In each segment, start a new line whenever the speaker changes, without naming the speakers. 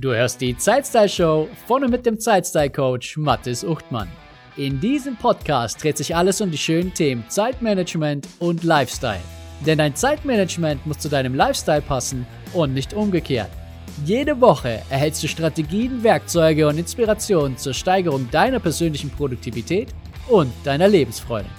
Du hörst die Zeitstyle Show von und mit dem Zeitstyle Coach Mathis Uchtmann. In diesem Podcast dreht sich alles um die schönen Themen Zeitmanagement und Lifestyle. Denn dein Zeitmanagement muss zu deinem Lifestyle passen und nicht umgekehrt. Jede Woche erhältst du Strategien, Werkzeuge und Inspirationen zur Steigerung deiner persönlichen Produktivität und deiner Lebensfreude.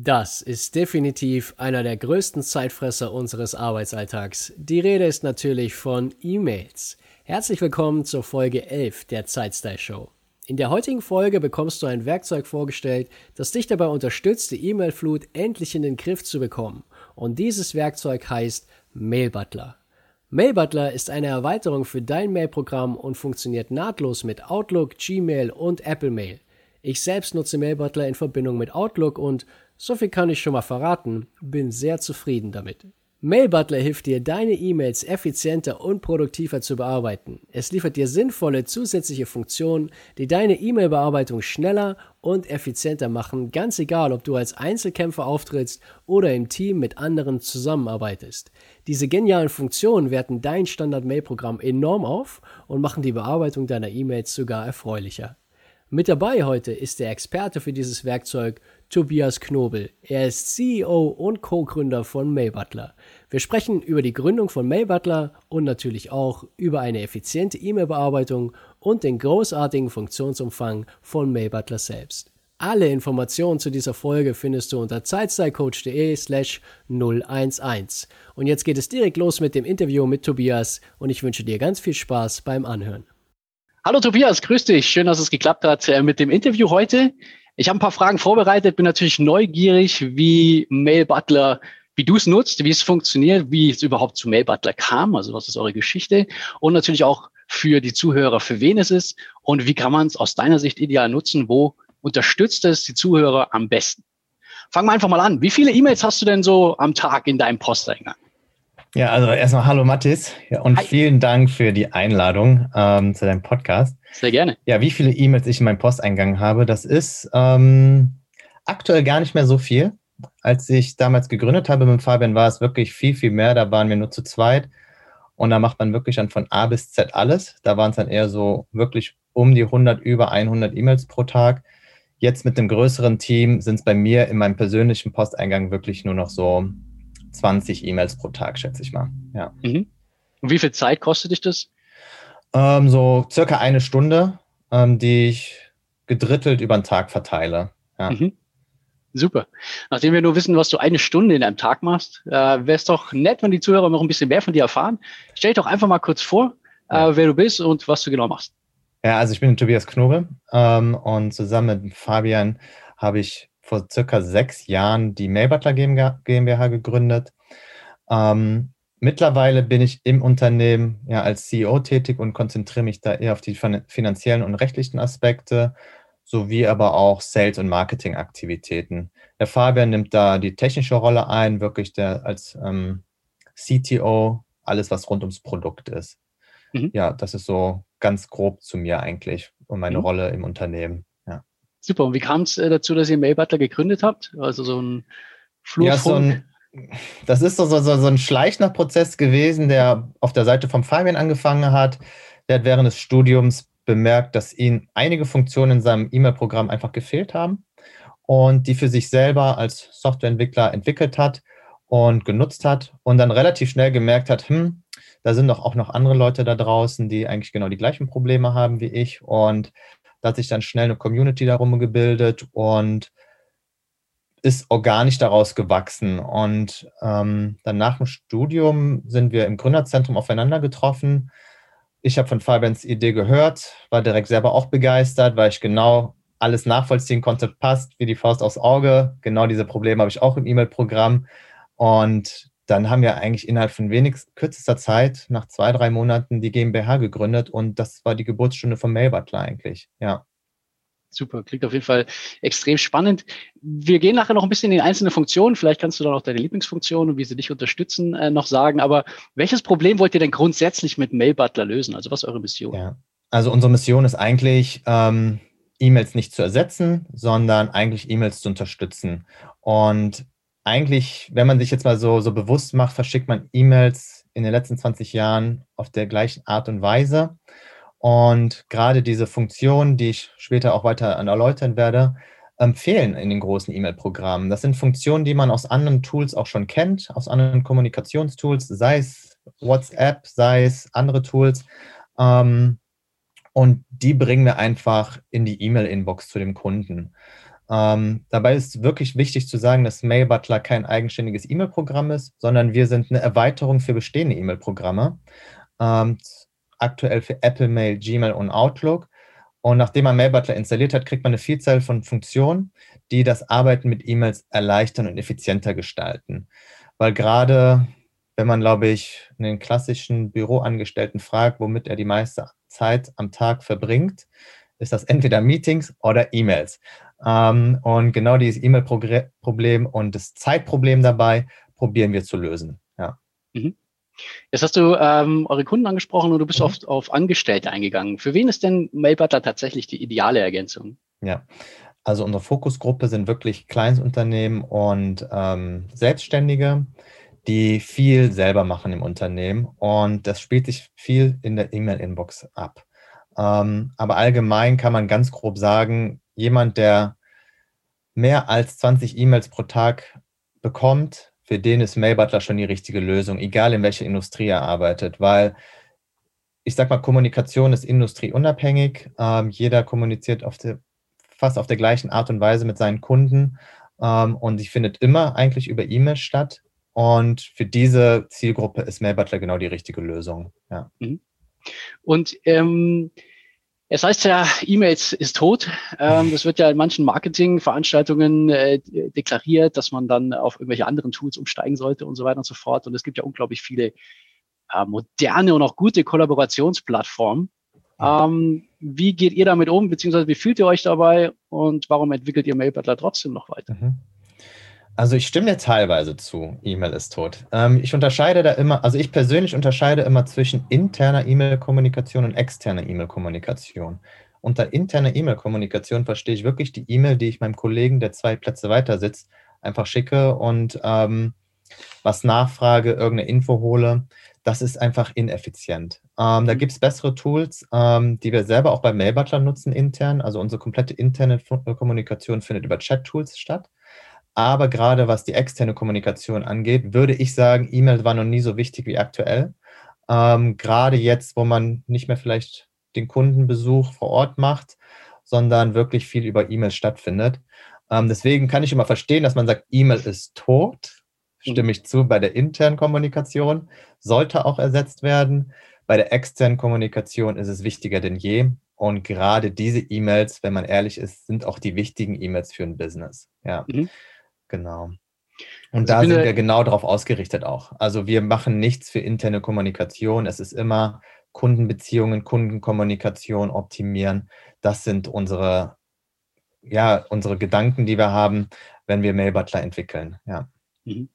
Das ist definitiv einer der größten Zeitfresser unseres Arbeitsalltags. Die Rede ist natürlich von E-Mails. Herzlich willkommen zur Folge 11 der Zeitstyle Show. In der heutigen Folge bekommst du ein Werkzeug vorgestellt, das dich dabei unterstützt, die E-Mail-Flut endlich in den Griff zu bekommen. Und dieses Werkzeug heißt Mail Butler. Mail Butler ist eine Erweiterung für dein Mail-Programm und funktioniert nahtlos mit Outlook, Gmail und Apple Mail. Ich selbst nutze Mail Butler in Verbindung mit Outlook und so viel kann ich schon mal verraten, bin sehr zufrieden damit. Mail Butler hilft dir, deine E-Mails effizienter und produktiver zu bearbeiten. Es liefert dir sinnvolle zusätzliche Funktionen, die deine E-Mail-Bearbeitung schneller und effizienter machen, ganz egal, ob du als Einzelkämpfer auftrittst oder im Team mit anderen zusammenarbeitest. Diese genialen Funktionen werten dein Standard-Mail-Programm enorm auf und machen die Bearbeitung deiner E-Mails sogar erfreulicher. Mit dabei heute ist der Experte für dieses Werkzeug Tobias Knobel. Er ist CEO und Co-Gründer von Mailbutler. Wir sprechen über die Gründung von Mailbutler und natürlich auch über eine effiziente E-Mail-Bearbeitung und den großartigen Funktionsumfang von Mailbutler selbst. Alle Informationen zu dieser Folge findest du unter zeitstylecoach.de slash 011. Und jetzt geht es direkt los mit dem Interview mit Tobias und ich wünsche dir ganz viel Spaß beim Anhören. Hallo Tobias, grüß dich. Schön, dass es geklappt hat äh, mit dem Interview heute. Ich habe ein paar Fragen vorbereitet, bin natürlich neugierig, wie Mail Butler, wie du es nutzt, wie es funktioniert, wie es überhaupt zu Mail Butler kam, also was ist eure Geschichte und natürlich auch für die Zuhörer, für wen es ist und wie kann man es aus deiner Sicht ideal nutzen, wo unterstützt es die Zuhörer am besten. Fangen wir einfach mal an. Wie viele E-Mails hast du denn so am Tag in deinem Posteingang?
Ja, also erstmal hallo Mathis ja, und Hi. vielen Dank für die Einladung ähm, zu deinem Podcast.
Sehr gerne.
Ja, wie viele E-Mails ich in meinem Posteingang habe, das ist ähm, aktuell gar nicht mehr so viel. Als ich damals gegründet habe mit Fabian, war es wirklich viel, viel mehr. Da waren wir nur zu zweit und da macht man wirklich dann von A bis Z alles. Da waren es dann eher so wirklich um die 100, über 100 E-Mails pro Tag. Jetzt mit dem größeren Team sind es bei mir in meinem persönlichen Posteingang wirklich nur noch so 20 E-Mails pro Tag, schätze ich mal. Ja.
Mhm. Und wie viel Zeit kostet dich das?
Ähm, so circa eine Stunde, ähm, die ich gedrittelt über den Tag verteile. Ja. Mhm.
Super. Nachdem wir nur wissen, was du eine Stunde in einem Tag machst, äh, wäre es doch nett, wenn die Zuhörer noch ein bisschen mehr von dir erfahren. Stell dich doch einfach mal kurz vor, äh, ja. wer du bist und was du genau machst.
Ja, also ich bin Tobias Knobel ähm, und zusammen mit Fabian habe ich vor circa sechs Jahren die Mailbutler GmbH gegründet. Ähm, mittlerweile bin ich im Unternehmen ja als CEO tätig und konzentriere mich da eher auf die finanziellen und rechtlichen Aspekte sowie aber auch Sales- und Marketingaktivitäten. Der Fabian nimmt da die technische Rolle ein, wirklich der als ähm, CTO, alles was rund ums Produkt ist. Mhm. Ja, das ist so ganz grob zu mir eigentlich und meine mhm. Rolle im Unternehmen.
Super. Und wie kam es äh, dazu, dass ihr Mailbutler gegründet habt? Also so ein Flurfunk? Ja, so
das ist so, so, so ein schleichender Prozess gewesen, der auf der Seite vom Fabian angefangen hat. Der hat während des Studiums bemerkt, dass ihm einige Funktionen in seinem E-Mail-Programm einfach gefehlt haben und die für sich selber als Softwareentwickler entwickelt hat und genutzt hat und dann relativ schnell gemerkt hat, hm, da sind doch auch noch andere Leute da draußen, die eigentlich genau die gleichen Probleme haben wie ich und da hat sich dann schnell eine Community darum gebildet und ist organisch daraus gewachsen. Und ähm, dann nach dem Studium sind wir im Gründerzentrum aufeinander getroffen. Ich habe von Fabians Idee gehört, war direkt selber auch begeistert, weil ich genau alles nachvollziehen konnte, passt wie die Faust aufs Auge. Genau diese Probleme habe ich auch im E-Mail-Programm. Und dann haben wir eigentlich innerhalb von wenig kürzester Zeit, nach zwei, drei Monaten, die GmbH gegründet und das war die Geburtsstunde von Mailbutler eigentlich, ja.
Super, klingt auf jeden Fall extrem spannend. Wir gehen nachher noch ein bisschen in die einzelnen Funktionen. Vielleicht kannst du dann auch deine Lieblingsfunktionen und wie sie dich unterstützen äh, noch sagen. Aber welches Problem wollt ihr denn grundsätzlich mit Mailbutler lösen? Also was ist eure Mission?
Ja, also unsere Mission ist eigentlich, ähm, E-Mails nicht zu ersetzen, sondern eigentlich E-Mails zu unterstützen. Und eigentlich, wenn man sich jetzt mal so, so bewusst macht, verschickt man E-Mails in den letzten 20 Jahren auf der gleichen Art und Weise. Und gerade diese Funktionen, die ich später auch weiter erläutern werde, empfehlen in den großen E-Mail-Programmen. Das sind Funktionen, die man aus anderen Tools auch schon kennt, aus anderen Kommunikationstools, sei es WhatsApp, sei es andere Tools. Ähm, und die bringen wir einfach in die E-Mail-Inbox zu dem Kunden. Ähm, dabei ist wirklich wichtig zu sagen, dass Mail Butler kein eigenständiges E-Mail-Programm ist, sondern wir sind eine Erweiterung für bestehende E-Mail-Programme. Ähm, aktuell für Apple Mail, Gmail und Outlook. Und nachdem man Mail Butler installiert hat, kriegt man eine Vielzahl von Funktionen, die das Arbeiten mit E-Mails erleichtern und effizienter gestalten. Weil gerade, wenn man, glaube ich, einen klassischen Büroangestellten fragt, womit er die meiste Zeit am Tag verbringt, ist das entweder Meetings oder E-Mails. Ähm, und genau dieses E-Mail-Problem und das Zeitproblem dabei probieren wir zu lösen. Ja.
Mhm. Jetzt hast du ähm, eure Kunden angesprochen und du bist mhm. oft auf Angestellte eingegangen. Für wen ist denn Mailbutler tatsächlich die ideale Ergänzung?
Ja, also unsere Fokusgruppe sind wirklich Kleinstunternehmen und ähm, Selbstständige, die viel selber machen im Unternehmen und das spielt sich viel in der E-Mail-Inbox ab. Ähm, aber allgemein kann man ganz grob sagen, jemand, der mehr als 20 E-Mails pro Tag bekommt, für den ist Mailbutler schon die richtige Lösung, egal in welcher Industrie er arbeitet, weil ich sag mal, Kommunikation ist industrieunabhängig. Ähm, jeder kommuniziert auf der, fast auf der gleichen Art und Weise mit seinen Kunden ähm, und sie findet immer eigentlich über E-Mail statt. Und für diese Zielgruppe ist Mailbutler genau die richtige Lösung. Ja. Mhm.
Und ähm, es heißt ja, E-Mails ist tot. Ähm, das wird ja in manchen Marketingveranstaltungen äh, deklariert, dass man dann auf irgendwelche anderen Tools umsteigen sollte und so weiter und so fort. Und es gibt ja unglaublich viele moderne und auch gute Kollaborationsplattformen. Ähm, wie geht ihr damit um, beziehungsweise wie fühlt ihr euch dabei und warum entwickelt ihr Mailbutler trotzdem noch weiter? Mhm.
Also ich stimme dir teilweise zu, E-Mail ist tot. Ähm, ich unterscheide da immer, also ich persönlich unterscheide immer zwischen interner E-Mail-Kommunikation und externer E-Mail-Kommunikation. Unter interner E-Mail-Kommunikation verstehe ich wirklich die E-Mail, die ich meinem Kollegen, der zwei Plätze weiter sitzt, einfach schicke und ähm, was nachfrage, irgendeine Info hole. Das ist einfach ineffizient. Ähm, da mhm. gibt es bessere Tools, ähm, die wir selber auch bei Mailbutler nutzen intern. Also unsere komplette interne Kommunikation findet über Chat-Tools statt. Aber gerade was die externe Kommunikation angeht, würde ich sagen, E-Mail war noch nie so wichtig wie aktuell. Ähm, gerade jetzt, wo man nicht mehr vielleicht den Kundenbesuch vor Ort macht, sondern wirklich viel über E-Mail stattfindet. Ähm, deswegen kann ich immer verstehen, dass man sagt, E-Mail ist tot. Stimme ich zu bei der internen Kommunikation, sollte auch ersetzt werden. Bei der externen Kommunikation ist es wichtiger denn je. Und gerade diese E-Mails, wenn man ehrlich ist, sind auch die wichtigen E-Mails für ein Business. Ja. Mhm. Genau. Und also da sind wir genau darauf ausgerichtet auch. Also wir machen nichts für interne Kommunikation. Es ist immer Kundenbeziehungen, Kundenkommunikation optimieren. Das sind unsere, ja, unsere Gedanken, die wir haben, wenn wir Mailbutler entwickeln. Ja. Mhm.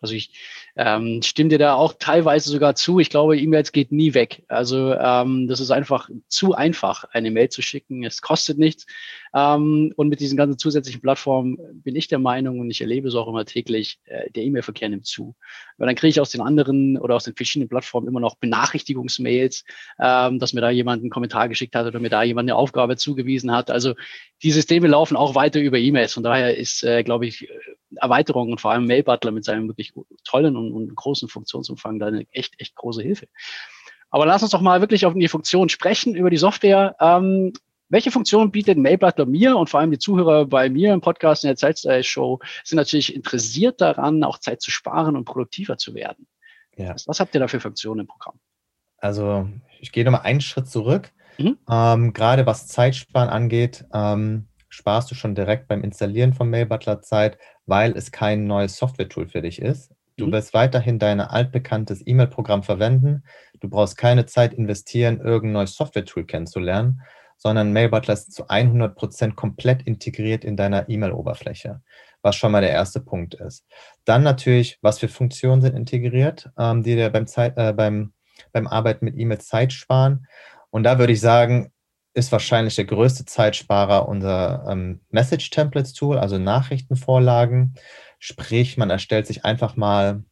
Also ich ähm, stimme dir da auch teilweise sogar zu. Ich glaube, E-Mails geht nie weg. Also ähm, das ist einfach zu einfach, eine Mail zu schicken. Es kostet nichts. Ähm, und mit diesen ganzen zusätzlichen Plattformen bin ich der Meinung und ich erlebe es auch immer täglich, äh, der E-Mail-Verkehr nimmt zu. Weil dann kriege ich aus den anderen oder aus den verschiedenen Plattformen immer noch Benachrichtigungsmails, ähm, dass mir da jemand einen Kommentar geschickt hat oder mir da jemand eine Aufgabe zugewiesen hat. Also die Systeme laufen auch weiter über E-Mails. Von daher ist, äh, glaube ich, Erweiterung und vor allem Mail Butler mit seinem wirklich tollen und, und großen Funktionsumfang da eine echt, echt große Hilfe. Aber lass uns doch mal wirklich auf die Funktion sprechen, über die Software. Ähm, welche Funktion bietet Mailbutler mir und vor allem die Zuhörer bei mir im Podcast in der Zeitstyle Show sind natürlich interessiert daran, auch Zeit zu sparen und produktiver zu werden. Ja. Was, was habt ihr da für Funktionen im Programm?
Also ich gehe nochmal einen Schritt zurück. Mhm. Ähm, gerade was Zeitsparen angeht, ähm, sparst du schon direkt beim Installieren von Mailbutler Zeit, weil es kein neues Software-Tool für dich ist. Du mhm. wirst weiterhin dein altbekanntes E-Mail-Programm verwenden. Du brauchst keine Zeit investieren, irgendein neues Software-Tool kennenzulernen, sondern Mailbutler ist zu 100 Prozent komplett integriert in deiner E-Mail-Oberfläche, was schon mal der erste Punkt ist. Dann natürlich, was für Funktionen sind integriert, ähm, die dir beim, Zeit, äh, beim, beim Arbeiten mit E-Mails Zeit sparen. Und da würde ich sagen, ist wahrscheinlich der größte Zeitsparer unser ähm, Message Templates Tool, also Nachrichtenvorlagen. Sprich, man erstellt sich einfach mal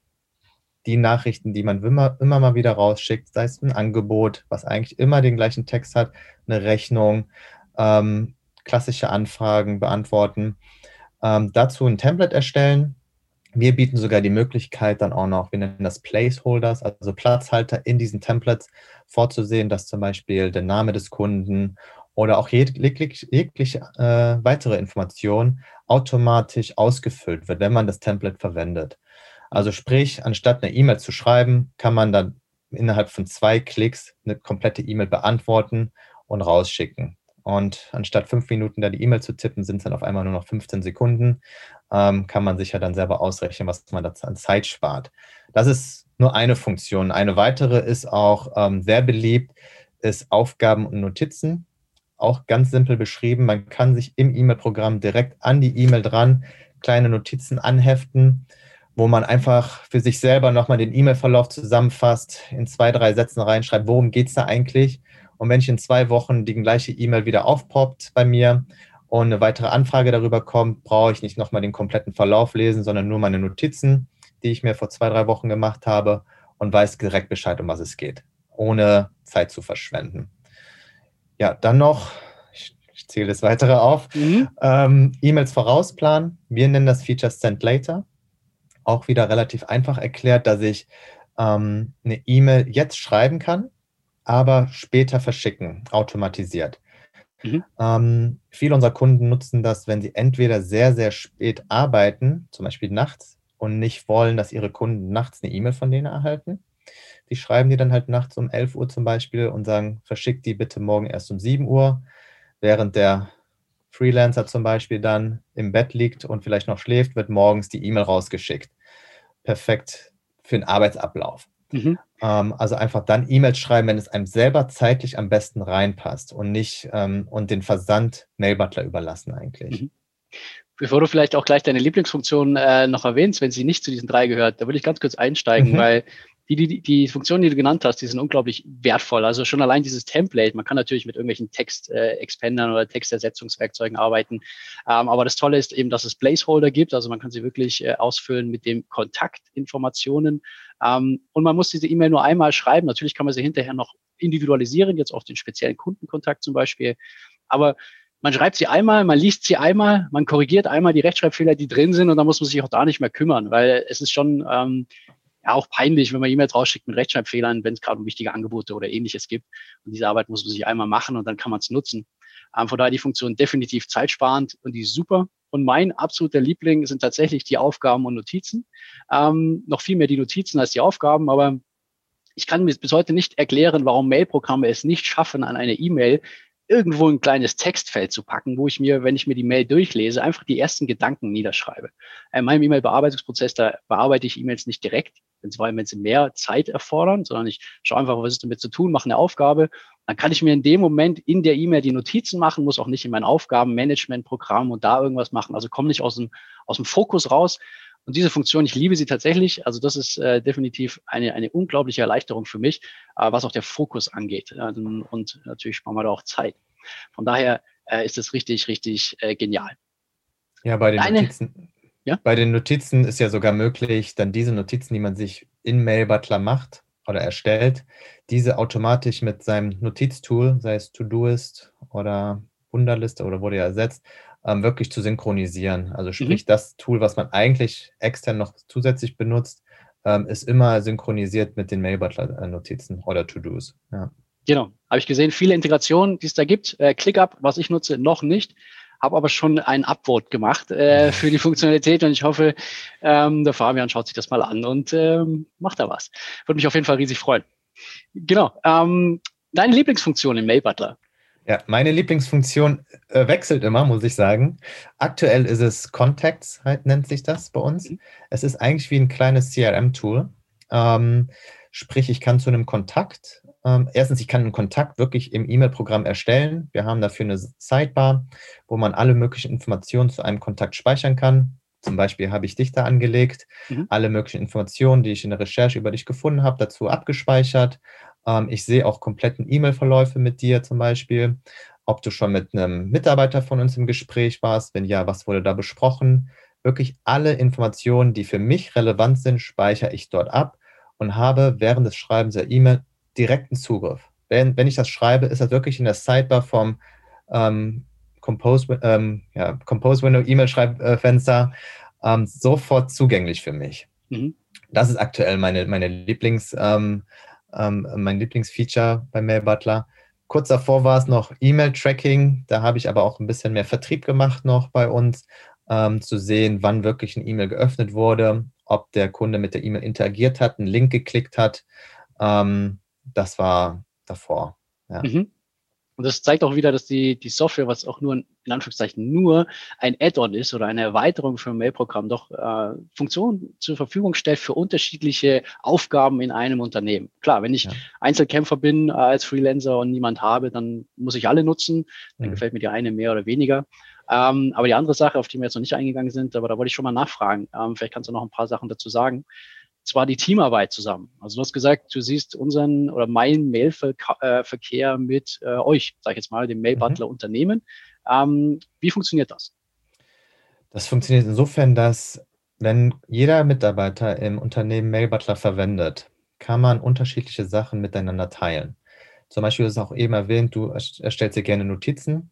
die Nachrichten, die man immer, immer mal wieder rausschickt, sei es ein Angebot, was eigentlich immer den gleichen Text hat, eine Rechnung, ähm, klassische Anfragen beantworten. Ähm, dazu ein Template erstellen. Wir bieten sogar die Möglichkeit, dann auch noch, wir nennen das Placeholders, also Platzhalter in diesen Templates vorzusehen, dass zum Beispiel der Name des Kunden oder auch jegliche, jegliche äh, weitere Information automatisch ausgefüllt wird, wenn man das Template verwendet. Also sprich, anstatt eine E-Mail zu schreiben, kann man dann innerhalb von zwei Klicks eine komplette E-Mail beantworten und rausschicken. Und anstatt fünf Minuten da die E-Mail zu tippen, sind es dann auf einmal nur noch 15 Sekunden. Ähm, kann man sich ja dann selber ausrechnen, was man da an Zeit spart. Das ist nur eine Funktion. Eine weitere ist auch ähm, sehr beliebt, ist Aufgaben und Notizen. Auch ganz simpel beschrieben. Man kann sich im E-Mail-Programm direkt an die E-Mail dran kleine Notizen anheften wo man einfach für sich selber nochmal den E-Mail-Verlauf zusammenfasst, in zwei, drei Sätzen reinschreibt, worum geht es da eigentlich? Und wenn ich in zwei Wochen die gleiche E-Mail wieder aufpoppt bei mir und eine weitere Anfrage darüber kommt, brauche ich nicht nochmal den kompletten Verlauf lesen, sondern nur meine Notizen, die ich mir vor zwei, drei Wochen gemacht habe und weiß direkt Bescheid, um was es geht, ohne Zeit zu verschwenden. Ja, dann noch, ich, ich zähle das weitere auf, mhm. ähm, E-Mails vorausplanen. Wir nennen das Feature Send Later auch wieder relativ einfach erklärt, dass ich ähm, eine E-Mail jetzt schreiben kann, aber später verschicken, automatisiert. Mhm. Ähm, viele unserer Kunden nutzen das, wenn sie entweder sehr, sehr spät arbeiten, zum Beispiel nachts, und nicht wollen, dass ihre Kunden nachts eine E-Mail von denen erhalten. Die schreiben die dann halt nachts um 11 Uhr zum Beispiel und sagen, verschickt die bitte morgen erst um 7 Uhr, während der Freelancer zum Beispiel dann im Bett liegt und vielleicht noch schläft, wird morgens die E-Mail rausgeschickt perfekt für den Arbeitsablauf. Mhm. Ähm, also einfach dann E-Mails schreiben, wenn es einem selber zeitlich am besten reinpasst und nicht ähm, und den Versand Mailbutler überlassen eigentlich. Mhm.
Bevor du vielleicht auch gleich deine Lieblingsfunktion äh, noch erwähnst, wenn sie nicht zu diesen drei gehört, da würde ich ganz kurz einsteigen, mhm. weil die, die, die Funktionen, die du genannt hast, die sind unglaublich wertvoll. Also schon allein dieses Template, man kann natürlich mit irgendwelchen Text-Expandern äh, oder Textersetzungswerkzeugen arbeiten. Ähm, aber das Tolle ist eben, dass es Placeholder gibt. Also man kann sie wirklich äh, ausfüllen mit den Kontaktinformationen. Ähm, und man muss diese E-Mail nur einmal schreiben. Natürlich kann man sie hinterher noch individualisieren, jetzt auf den speziellen Kundenkontakt zum Beispiel. Aber man schreibt sie einmal, man liest sie einmal, man korrigiert einmal die Rechtschreibfehler, die drin sind, und dann muss man sich auch da nicht mehr kümmern, weil es ist schon ähm, ja auch peinlich, wenn man E-Mails rausschickt mit Rechtschreibfehlern, wenn es gerade um wichtige Angebote oder ähnliches gibt. Und diese Arbeit muss man sich einmal machen und dann kann man es nutzen. Ähm, von daher die Funktion definitiv zeitsparend und die ist super. Und mein absoluter Liebling sind tatsächlich die Aufgaben und Notizen. Ähm, noch viel mehr die Notizen als die Aufgaben, aber ich kann mir bis heute nicht erklären, warum Mailprogramme es nicht schaffen, an eine E-Mail irgendwo ein kleines Textfeld zu packen, wo ich mir, wenn ich mir die Mail durchlese, einfach die ersten Gedanken niederschreibe. In meinem E-Mail-Bearbeitungsprozess, da bearbeite ich E-Mails nicht direkt, wenn sie mehr Zeit erfordern, sondern ich schaue einfach, was ist damit zu tun, mache eine Aufgabe. Dann kann ich mir in dem Moment in der E-Mail die Notizen machen, muss auch nicht in mein Aufgabenmanagementprogramm und da irgendwas machen. Also komme nicht aus dem, aus dem Fokus raus. Und diese Funktion, ich liebe sie tatsächlich. Also das ist äh, definitiv eine, eine unglaubliche Erleichterung für mich, äh, was auch der Fokus angeht. Äh, und natürlich sparen wir da auch Zeit. Von daher äh, ist es richtig, richtig äh, genial.
Ja, bei den Deine, Notizen. Ja? Bei den Notizen ist ja sogar möglich, dann diese Notizen, die man sich in Mail Butler macht oder erstellt, diese automatisch mit seinem Notiztool, sei es Todoist oder Wunderliste oder wurde ja ersetzt, ähm, wirklich zu synchronisieren. Also sprich, mhm. das Tool, was man eigentlich extern noch zusätzlich benutzt, ähm, ist immer synchronisiert mit den Mailbutler-Notizen oder To-Dos. Ja.
Genau, habe ich gesehen, viele Integrationen, die es da gibt. Äh, ClickUp, was ich nutze, noch nicht habe aber schon ein Upvote gemacht äh, für die Funktionalität und ich hoffe, ähm, der Fabian schaut sich das mal an und ähm, macht da was. Würde mich auf jeden Fall riesig freuen. Genau. Ähm, deine Lieblingsfunktion im Mail Butler?
Ja, meine Lieblingsfunktion äh, wechselt immer, muss ich sagen. Aktuell ist es Contacts, halt nennt sich das bei uns. Mhm. Es ist eigentlich wie ein kleines CRM-Tool. Ähm, sprich, ich kann zu einem Kontakt, ähm, erstens, ich kann einen Kontakt wirklich im E-Mail-Programm erstellen. Wir haben dafür eine Sidebar, wo man alle möglichen Informationen zu einem Kontakt speichern kann. Zum Beispiel habe ich dich da angelegt, mhm. alle möglichen Informationen, die ich in der Recherche über dich gefunden habe, dazu abgespeichert. Ähm, ich sehe auch kompletten E-Mail-Verläufe mit dir zum Beispiel, ob du schon mit einem Mitarbeiter von uns im Gespräch warst. Wenn ja, was wurde da besprochen? wirklich alle Informationen, die für mich relevant sind, speichere ich dort ab und habe während des Schreibens der E-Mail direkten Zugriff. Wenn, wenn ich das schreibe, ist das wirklich in der Sidebar vom ähm, Compose, ähm, ja, Compose Window E-Mail-Schreibfenster ähm, sofort zugänglich für mich. Mhm. Das ist aktuell meine, meine Lieblings, ähm, ähm, mein Lieblingsfeature bei Mail Butler. Kurz davor war es noch E-Mail-Tracking. Da habe ich aber auch ein bisschen mehr Vertrieb gemacht noch bei uns, ähm, zu sehen, wann wirklich ein E-Mail geöffnet wurde, ob der Kunde mit der E-Mail interagiert hat, einen Link geklickt hat. Ähm, das war davor. Ja. Mhm.
Und das zeigt auch wieder, dass die, die Software, was auch nur in Anführungszeichen nur ein Add-on ist oder eine Erweiterung für ein Mailprogramm, doch äh, Funktionen zur Verfügung stellt für unterschiedliche Aufgaben in einem Unternehmen. Klar, wenn ich ja. Einzelkämpfer bin äh, als Freelancer und niemand habe, dann muss ich alle nutzen. Dann mhm. gefällt mir die eine mehr oder weniger. Ähm, aber die andere Sache, auf die wir jetzt noch nicht eingegangen sind, aber da wollte ich schon mal nachfragen. Ähm, vielleicht kannst du noch ein paar Sachen dazu sagen zwar die Teamarbeit zusammen. Also du hast gesagt, du siehst unseren oder meinen Mailverkehr äh, mit äh, euch, sag ich jetzt mal, dem Mail-Butler mhm. Unternehmen. Ähm, wie funktioniert das?
Das funktioniert insofern, dass wenn jeder Mitarbeiter im Unternehmen Mail-Butler verwendet, kann man unterschiedliche Sachen miteinander teilen. Zum Beispiel ist auch eben erwähnt, du erstellst dir gerne Notizen.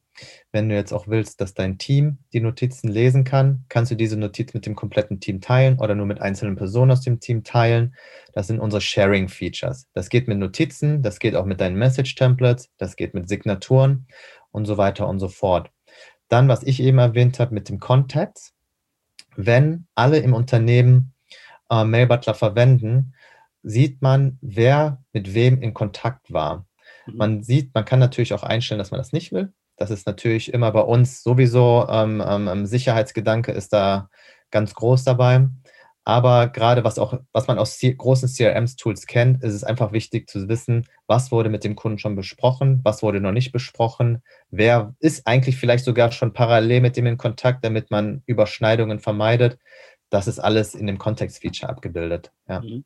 Wenn du jetzt auch willst, dass dein Team die Notizen lesen kann, kannst du diese Notiz mit dem kompletten Team teilen oder nur mit einzelnen Personen aus dem Team teilen. Das sind unsere Sharing-Features. Das geht mit Notizen, das geht auch mit deinen Message-Templates, das geht mit Signaturen und so weiter und so fort. Dann, was ich eben erwähnt habe mit dem Contacts. Wenn alle im Unternehmen äh, Mailbutler verwenden, sieht man, wer mit wem in Kontakt war. Mhm. Man sieht, man kann natürlich auch einstellen, dass man das nicht will. Das ist natürlich immer bei uns sowieso, ähm, ähm, Sicherheitsgedanke ist da ganz groß dabei. Aber gerade was auch, was man aus großen CRM-Tools kennt, ist es einfach wichtig zu wissen, was wurde mit dem Kunden schon besprochen, was wurde noch nicht besprochen, wer ist eigentlich vielleicht sogar schon parallel mit dem in Kontakt, damit man Überschneidungen vermeidet. Das ist alles in dem Kontext-Feature abgebildet. Ja. Mhm.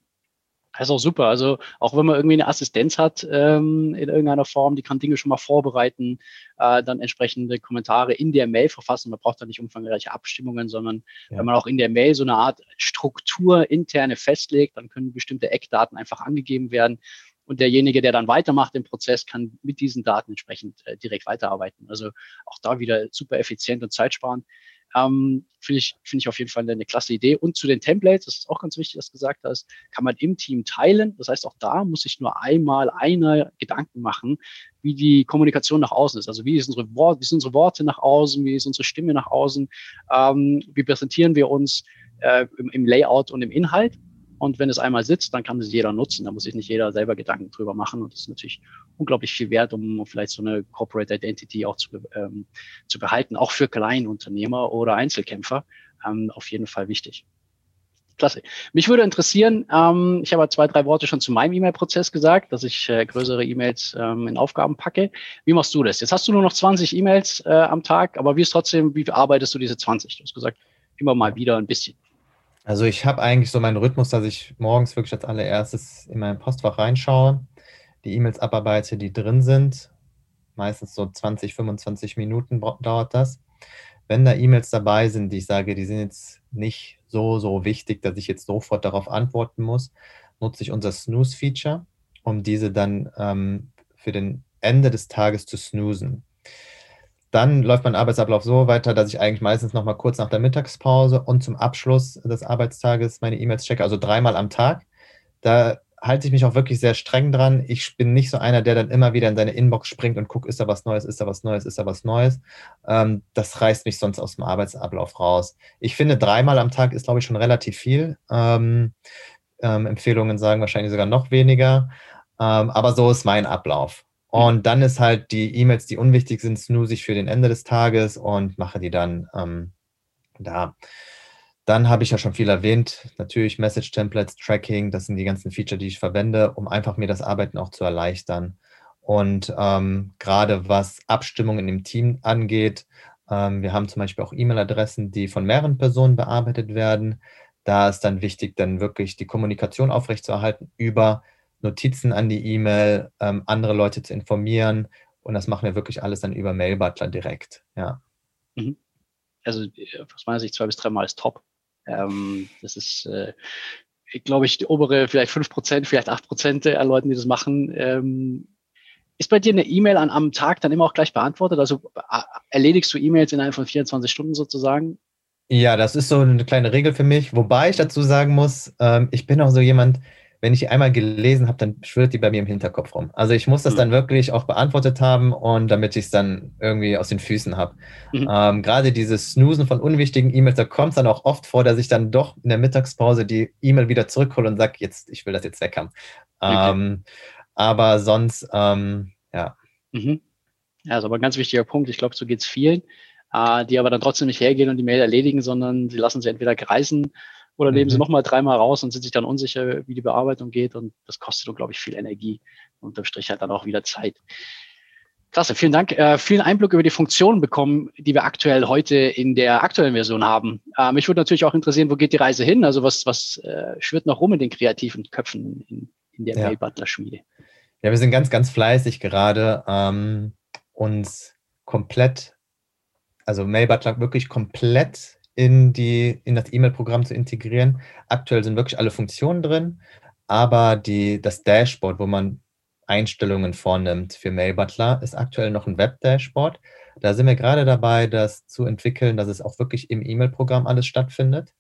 Das ist auch super. Also auch wenn man irgendwie eine Assistenz hat ähm, in irgendeiner Form, die kann Dinge schon mal vorbereiten, äh, dann entsprechende Kommentare in der Mail verfassen. Man braucht da nicht umfangreiche Abstimmungen, sondern ja. wenn man auch in der Mail so eine Art Struktur interne festlegt, dann können bestimmte Eckdaten einfach angegeben werden. Und derjenige, der dann weitermacht im Prozess, kann mit diesen Daten entsprechend äh, direkt weiterarbeiten. Also auch da wieder super effizient und zeitsparend. Ähm, Finde ich, finde ich auf jeden Fall eine, klasse Idee. Und zu den Templates, das ist auch ganz wichtig, dass du gesagt hast, kann man im Team teilen. Das heißt, auch da muss sich nur einmal einer Gedanken machen, wie die Kommunikation nach außen ist. Also wie, ist unsere Wort, wie sind unsere Worte nach außen, wie ist unsere Stimme nach außen, ähm, wie präsentieren wir uns äh, im, im Layout und im Inhalt. Und wenn es einmal sitzt, dann kann es jeder nutzen. Da muss sich nicht jeder selber Gedanken drüber machen. Und das ist natürlich unglaublich viel wert, um vielleicht so eine Corporate Identity auch zu, ähm, zu behalten, auch für Kleinunternehmer oder Einzelkämpfer. Ähm, auf jeden Fall wichtig. Klasse. Mich würde interessieren, ähm, ich habe zwei, drei Worte schon zu meinem E-Mail-Prozess gesagt, dass ich äh, größere E-Mails ähm, in Aufgaben packe. Wie machst du das? Jetzt hast du nur noch 20 E-Mails äh, am Tag, aber wie ist trotzdem, wie arbeitest du diese 20? Du hast gesagt, immer mal wieder ein bisschen.
Also ich habe eigentlich so meinen Rhythmus, dass ich morgens wirklich als allererstes in mein Postfach reinschaue, die E-Mails abarbeite, die drin sind. Meistens so 20, 25 Minuten dauert das. Wenn da E-Mails dabei sind, die ich sage, die sind jetzt nicht so, so wichtig, dass ich jetzt sofort darauf antworten muss, nutze ich unser Snooze-Feature, um diese dann ähm, für den Ende des Tages zu snoosen. Dann läuft mein Arbeitsablauf so weiter, dass ich eigentlich meistens noch mal kurz nach der Mittagspause und zum Abschluss des Arbeitstages meine E-Mails checke, also dreimal am Tag. Da halte ich mich auch wirklich sehr streng dran. Ich bin nicht so einer, der dann immer wieder in seine Inbox springt und guckt, ist da was Neues, ist da was Neues, ist da was Neues. Ähm, das reißt mich sonst aus dem Arbeitsablauf raus. Ich finde, dreimal am Tag ist, glaube ich, schon relativ viel. Ähm, ähm, Empfehlungen sagen wahrscheinlich sogar noch weniger. Ähm, aber so ist mein Ablauf. Und dann ist halt die E-Mails, die unwichtig sind, snooze ich für den Ende des Tages und mache die dann ähm, da. Dann habe ich ja schon viel erwähnt, natürlich Message Templates, Tracking, das sind die ganzen Feature, die ich verwende, um einfach mir das Arbeiten auch zu erleichtern. Und ähm, gerade was Abstimmungen im Team angeht, ähm, wir haben zum Beispiel auch E-Mail-Adressen, die von mehreren Personen bearbeitet werden. Da ist dann wichtig, dann wirklich die Kommunikation aufrechtzuerhalten über Notizen an die E-Mail, ähm, andere Leute zu informieren. Und das machen wir wirklich alles dann über Mail Butler direkt. Ja. Mhm.
also aus meiner Sicht zwei bis dreimal ist top. Ähm, das ist, äh, glaube ich, die obere vielleicht fünf Prozent, vielleicht acht Prozent der Leuten, die das machen. Ähm, ist bei dir eine E-Mail an am Tag dann immer auch gleich beantwortet? Also äh, erledigst du E-Mails innerhalb von 24 Stunden sozusagen?
Ja, das ist so eine kleine Regel für mich, wobei ich dazu sagen muss, ähm, ich bin auch so jemand, wenn ich die einmal gelesen habe, dann schwirrt die bei mir im Hinterkopf rum. Also ich muss das mhm. dann wirklich auch beantwortet haben und damit ich es dann irgendwie aus den Füßen habe. Mhm. Ähm, Gerade dieses Snoosen von unwichtigen E-Mails, da kommt es dann auch oft vor, dass ich dann doch in der Mittagspause die E-Mail wieder zurückhole und sage, jetzt, ich will das jetzt weg haben. Okay. Ähm, aber sonst, ähm, ja.
Mhm. Ja, ist aber ein ganz wichtiger Punkt. Ich glaube, so geht es vielen, äh, die aber dann trotzdem nicht hergehen und die Mail erledigen, sondern sie lassen sie entweder kreisen oder nehmen mhm. sie nochmal dreimal raus und sind sich dann unsicher, wie die Bearbeitung geht. Und das kostet, glaube ich, viel Energie und unterm Strich halt dann auch wieder Zeit. Klasse, vielen Dank. Äh, vielen Einblick über die Funktionen bekommen, die wir aktuell heute in der aktuellen Version haben. Äh, mich würde natürlich auch interessieren, wo geht die Reise hin? Also was, was äh, schwirrt noch rum in den kreativen Köpfen in, in der ja. Mail Butler Schmiede?
Ja, wir sind ganz, ganz fleißig gerade, ähm, uns komplett, also Mail Butler wirklich komplett in, die, in das E-Mail-Programm zu integrieren. Aktuell sind wirklich alle Funktionen drin, aber die, das Dashboard, wo man Einstellungen vornimmt für Mail Butler, ist aktuell noch ein Web-Dashboard. Da sind wir gerade dabei, das zu entwickeln, dass es auch wirklich im E-Mail-Programm alles stattfindet.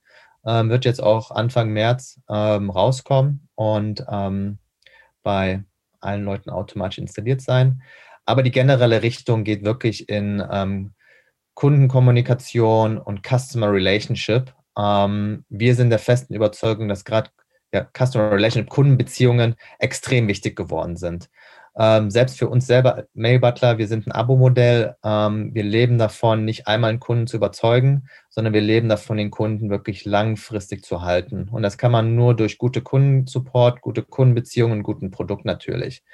Ähm, wird jetzt auch Anfang März ähm, rauskommen und ähm, bei allen Leuten automatisch installiert sein. Aber die generelle Richtung geht wirklich in ähm, Kundenkommunikation und Customer Relationship. Ähm, wir sind der festen Überzeugung, dass gerade ja, Customer Relationship, Kundenbeziehungen extrem wichtig geworden sind. Ähm, selbst für uns selber, Mail Butler, wir sind ein Abo-Modell. Ähm, wir leben davon, nicht einmal einen Kunden zu überzeugen, sondern wir leben davon, den Kunden wirklich langfristig zu halten. Und das kann man nur durch gute Kundensupport, gute Kundenbeziehungen und guten Produkt natürlich.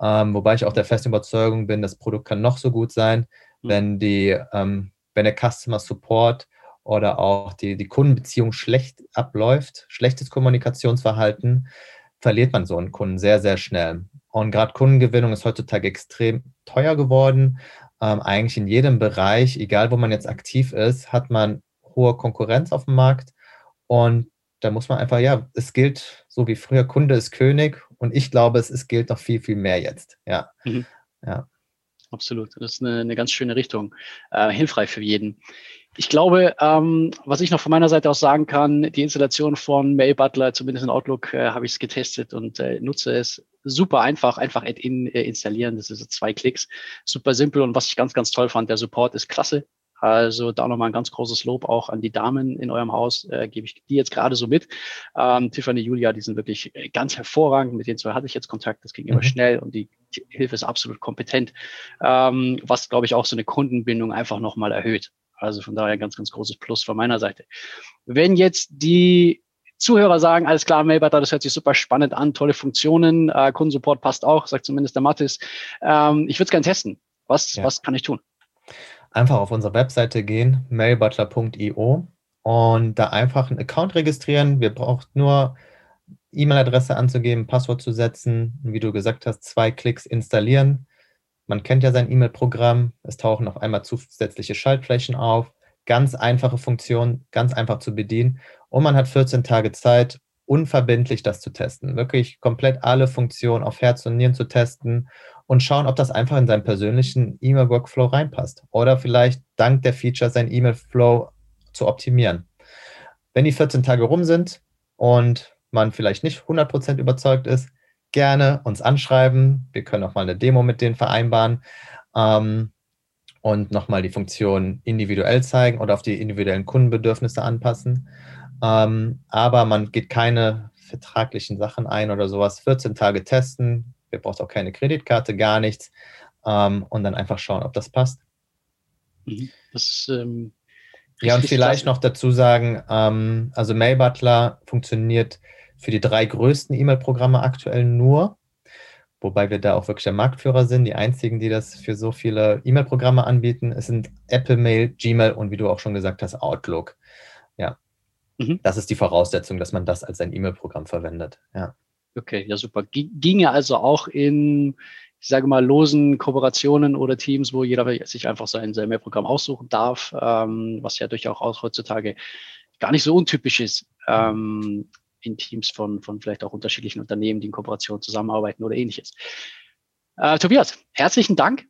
Ähm, wobei ich auch der festen Überzeugung bin, das Produkt kann noch so gut sein. Mhm. wenn die, ähm, wenn der Customer Support oder auch die, die Kundenbeziehung schlecht abläuft, schlechtes Kommunikationsverhalten, verliert man so einen Kunden sehr, sehr schnell. Und gerade Kundengewinnung ist heutzutage extrem teuer geworden. Ähm, eigentlich in jedem Bereich, egal wo man jetzt aktiv ist, hat man hohe Konkurrenz auf dem Markt. Und da muss man einfach, ja, es gilt so wie früher, Kunde ist König. Und ich glaube, es, es gilt noch viel, viel mehr jetzt. Ja. Mhm.
ja. Absolut. Das ist eine, eine ganz schöne Richtung. Äh, hilfreich für jeden. Ich glaube, ähm, was ich noch von meiner Seite aus sagen kann, die Installation von Mail Butler, zumindest in Outlook, äh, habe ich es getestet und äh, nutze es super einfach, einfach Add-in äh, installieren. Das ist zwei Klicks, super simpel. Und was ich ganz, ganz toll fand, der Support ist klasse. Also da nochmal ein ganz großes Lob auch an die Damen in eurem Haus, äh, gebe ich die jetzt gerade so mit. Ähm, Tiffany, Julia, die sind wirklich äh, ganz hervorragend. Mit denen zwei hatte ich jetzt Kontakt, das ging immer mhm. schnell und die Hilfe ist absolut kompetent, ähm, was, glaube ich, auch so eine Kundenbindung einfach nochmal erhöht. Also von daher ganz, ganz großes Plus von meiner Seite. Wenn jetzt die Zuhörer sagen, alles klar, Mailbutter, das hört sich super spannend an, tolle Funktionen, äh, Kundensupport passt auch, sagt zumindest der Mathis. Ähm, ich würde es gerne testen. Was, ja. was kann ich tun?
einfach auf unsere Webseite gehen, mailbutler.io und da einfach einen Account registrieren. Wir brauchen nur E-Mail-Adresse anzugeben, Passwort zu setzen, wie du gesagt hast, zwei Klicks installieren. Man kennt ja sein E-Mail-Programm. Es tauchen auf einmal zusätzliche Schaltflächen auf. Ganz einfache Funktion, ganz einfach zu bedienen. Und man hat 14 Tage Zeit, unverbindlich das zu testen. Wirklich komplett alle Funktionen auf Herz und Nieren zu testen und schauen, ob das einfach in seinen persönlichen E-Mail-Workflow reinpasst oder vielleicht dank der Feature seinen E-Mail-Flow zu optimieren. Wenn die 14 Tage rum sind und man vielleicht nicht 100% überzeugt ist, gerne uns anschreiben. Wir können auch mal eine Demo mit denen vereinbaren ähm, und nochmal die Funktion individuell zeigen oder auf die individuellen Kundenbedürfnisse anpassen. Ähm, aber man geht keine vertraglichen Sachen ein oder sowas. 14 Tage testen, Ihr braucht auch keine Kreditkarte, gar nichts. Ähm, und dann einfach schauen, ob das passt. Mhm. Das, ähm, ja, und vielleicht noch dazu sagen, ähm, also Mail Butler funktioniert für die drei größten E-Mail-Programme aktuell nur, wobei wir da auch wirklich der Marktführer sind, die einzigen, die das für so viele E-Mail-Programme anbieten. Es sind Apple Mail, Gmail und wie du auch schon gesagt hast, Outlook. Ja. Mhm. Das ist die Voraussetzung, dass man das als ein E-Mail-Programm verwendet. Ja.
Okay, ja super. Ginge also auch in, ich sage mal, losen Kooperationen oder Teams, wo jeder sich einfach sein, sein Mailprogramm aussuchen darf, ähm, was ja durchaus auch heutzutage gar nicht so untypisch ist. Ähm, in Teams von, von vielleicht auch unterschiedlichen Unternehmen, die in Kooperation zusammenarbeiten oder ähnliches. Äh, Tobias, herzlichen Dank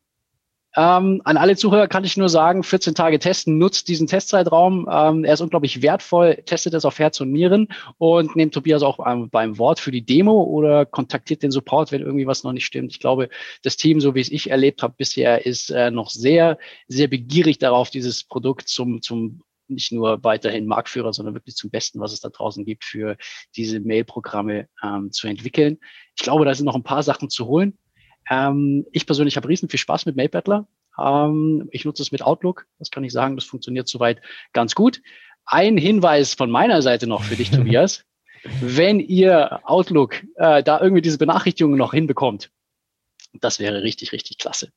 ähm, an alle Zuhörer kann ich nur sagen, 14 Tage testen, nutzt diesen Testzeitraum. Ähm, er ist unglaublich wertvoll, testet es auf Herz und Nieren und nehmt Tobias auch beim, beim Wort für die Demo oder kontaktiert den Support, wenn irgendwie was noch nicht stimmt. Ich glaube, das Team, so wie es ich erlebt habe bisher, ist äh, noch sehr, sehr begierig darauf, dieses Produkt zum, zum nicht nur weiterhin Marktführer, sondern wirklich zum Besten, was es da draußen gibt, für diese Mail-Programme ähm, zu entwickeln. Ich glaube, da sind noch ein paar Sachen zu holen. Ähm, ich persönlich habe riesen viel Spaß mit MailBattler. Ähm, ich nutze es mit Outlook. Das kann ich sagen. Das funktioniert soweit ganz gut. Ein Hinweis von meiner Seite noch für dich, Tobias. Wenn ihr Outlook äh, da irgendwie diese Benachrichtigungen noch hinbekommt, das wäre richtig, richtig klasse.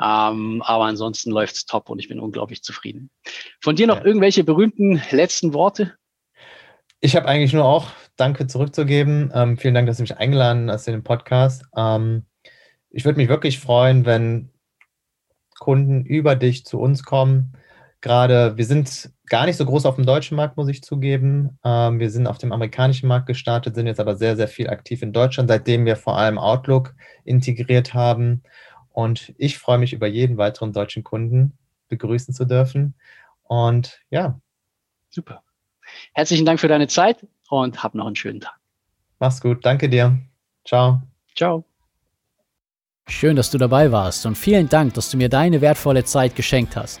Ähm, aber ansonsten läuft es top und ich bin unglaublich zufrieden. Von dir noch ja. irgendwelche berühmten letzten Worte?
Ich habe eigentlich nur auch Danke zurückzugeben. Ähm, vielen Dank, dass du mich eingeladen hast in den Podcast. Ähm, ich würde mich wirklich freuen, wenn Kunden über dich zu uns kommen. Gerade, wir sind gar nicht so groß auf dem deutschen Markt, muss ich zugeben. Ähm, wir sind auf dem amerikanischen Markt gestartet, sind jetzt aber sehr, sehr viel aktiv in Deutschland, seitdem wir vor allem Outlook integriert haben. Und ich freue mich über jeden weiteren deutschen Kunden begrüßen zu dürfen. Und ja.
Super. Herzlichen Dank für deine Zeit und hab noch einen schönen Tag.
Mach's gut. Danke dir. Ciao.
Ciao.
Schön, dass du dabei warst und vielen Dank, dass du mir deine wertvolle Zeit geschenkt hast.